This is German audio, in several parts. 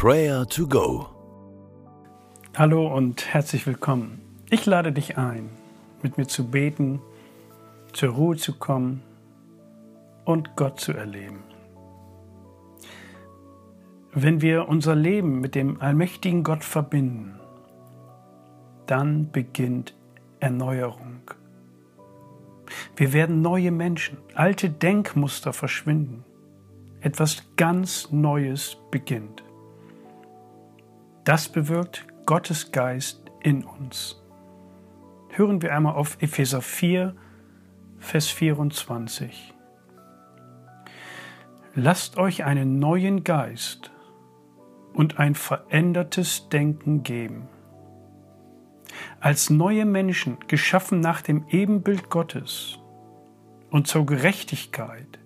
Prayer to Go. Hallo und herzlich willkommen. Ich lade dich ein, mit mir zu beten, zur Ruhe zu kommen und Gott zu erleben. Wenn wir unser Leben mit dem allmächtigen Gott verbinden, dann beginnt Erneuerung. Wir werden neue Menschen, alte Denkmuster verschwinden. Etwas ganz Neues beginnt. Das bewirkt Gottes Geist in uns. Hören wir einmal auf Epheser 4, Vers 24. Lasst euch einen neuen Geist und ein verändertes Denken geben. Als neue Menschen, geschaffen nach dem Ebenbild Gottes und zur Gerechtigkeit,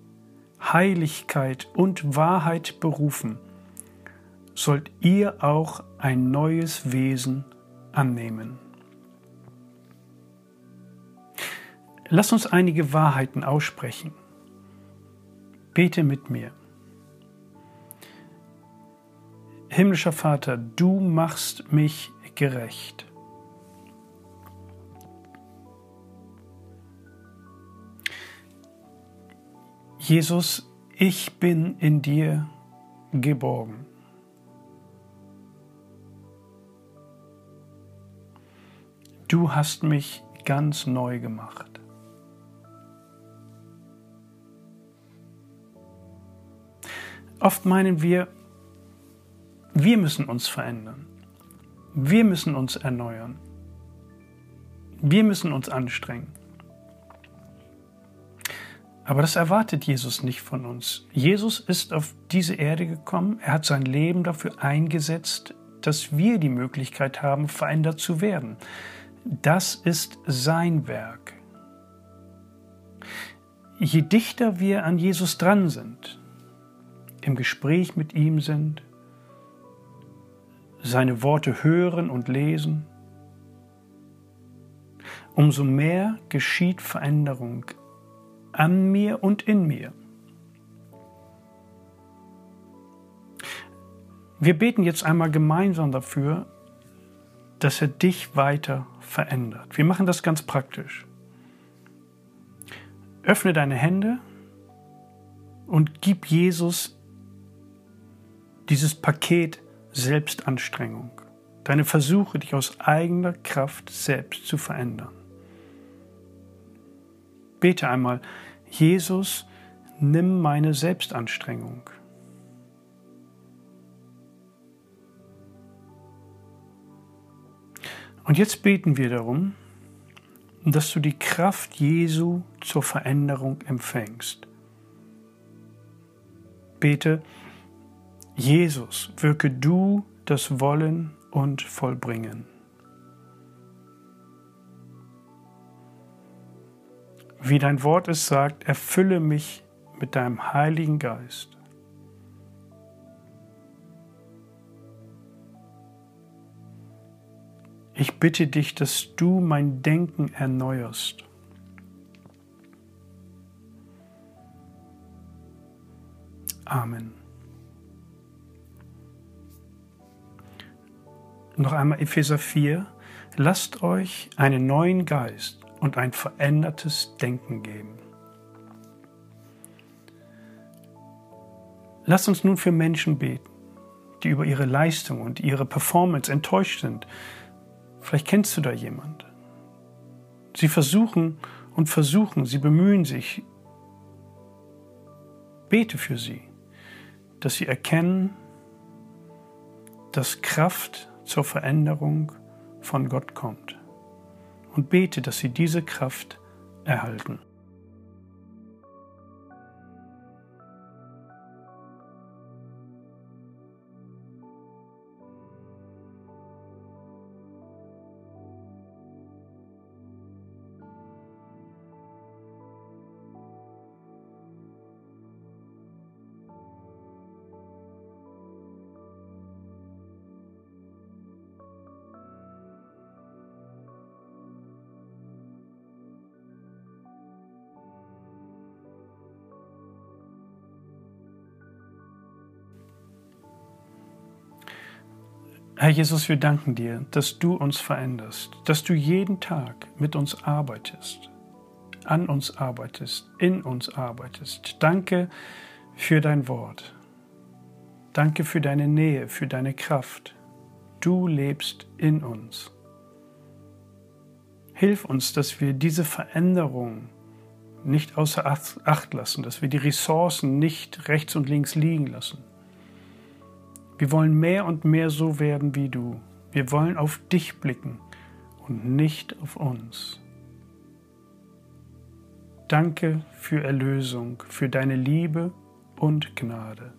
Heiligkeit und Wahrheit berufen, sollt ihr auch ein neues Wesen annehmen. Lass uns einige Wahrheiten aussprechen. Bete mit mir. Himmlischer Vater, du machst mich gerecht. Jesus, ich bin in dir geborgen. Du hast mich ganz neu gemacht. Oft meinen wir, wir müssen uns verändern. Wir müssen uns erneuern. Wir müssen uns anstrengen. Aber das erwartet Jesus nicht von uns. Jesus ist auf diese Erde gekommen, er hat sein Leben dafür eingesetzt, dass wir die Möglichkeit haben, verändert zu werden. Das ist sein Werk. Je dichter wir an Jesus dran sind, im Gespräch mit ihm sind, seine Worte hören und lesen, umso mehr geschieht Veränderung an mir und in mir. Wir beten jetzt einmal gemeinsam dafür, dass er dich weiter verändert. Wir machen das ganz praktisch. Öffne deine Hände und gib Jesus dieses Paket Selbstanstrengung, deine Versuche, dich aus eigener Kraft selbst zu verändern. Bete einmal, Jesus, nimm meine Selbstanstrengung. Und jetzt beten wir darum, dass du die Kraft Jesu zur Veränderung empfängst. Bete, Jesus, wirke du das Wollen und Vollbringen. Wie dein Wort es sagt, erfülle mich mit deinem Heiligen Geist. Ich bitte dich, dass du mein Denken erneuerst. Amen. Noch einmal Epheser 4. Lasst euch einen neuen Geist und ein verändertes Denken geben. Lasst uns nun für Menschen beten, die über ihre Leistung und ihre Performance enttäuscht sind, Vielleicht kennst du da jemand. Sie versuchen und versuchen, sie bemühen sich. Bete für sie, dass sie erkennen, dass Kraft zur Veränderung von Gott kommt. Und bete, dass sie diese Kraft erhalten. Herr Jesus, wir danken dir, dass du uns veränderst, dass du jeden Tag mit uns arbeitest, an uns arbeitest, in uns arbeitest. Danke für dein Wort. Danke für deine Nähe, für deine Kraft. Du lebst in uns. Hilf uns, dass wir diese Veränderung nicht außer Acht lassen, dass wir die Ressourcen nicht rechts und links liegen lassen. Wir wollen mehr und mehr so werden wie du. Wir wollen auf dich blicken und nicht auf uns. Danke für Erlösung, für deine Liebe und Gnade.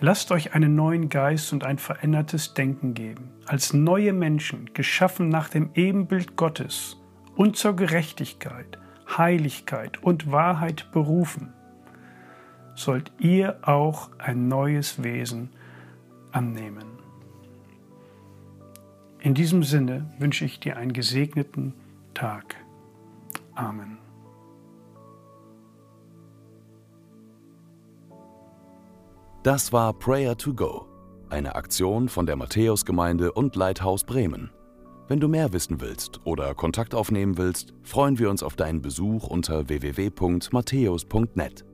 Lasst euch einen neuen Geist und ein verändertes Denken geben, als neue Menschen, geschaffen nach dem Ebenbild Gottes und zur Gerechtigkeit, Heiligkeit und Wahrheit berufen, sollt ihr auch ein neues Wesen annehmen. In diesem Sinne wünsche ich dir einen gesegneten Tag. Amen. Das war Prayer to Go, eine Aktion von der Matthäusgemeinde und Leithaus Bremen. Wenn du mehr wissen willst oder Kontakt aufnehmen willst, freuen wir uns auf deinen Besuch unter www.matthäus.net.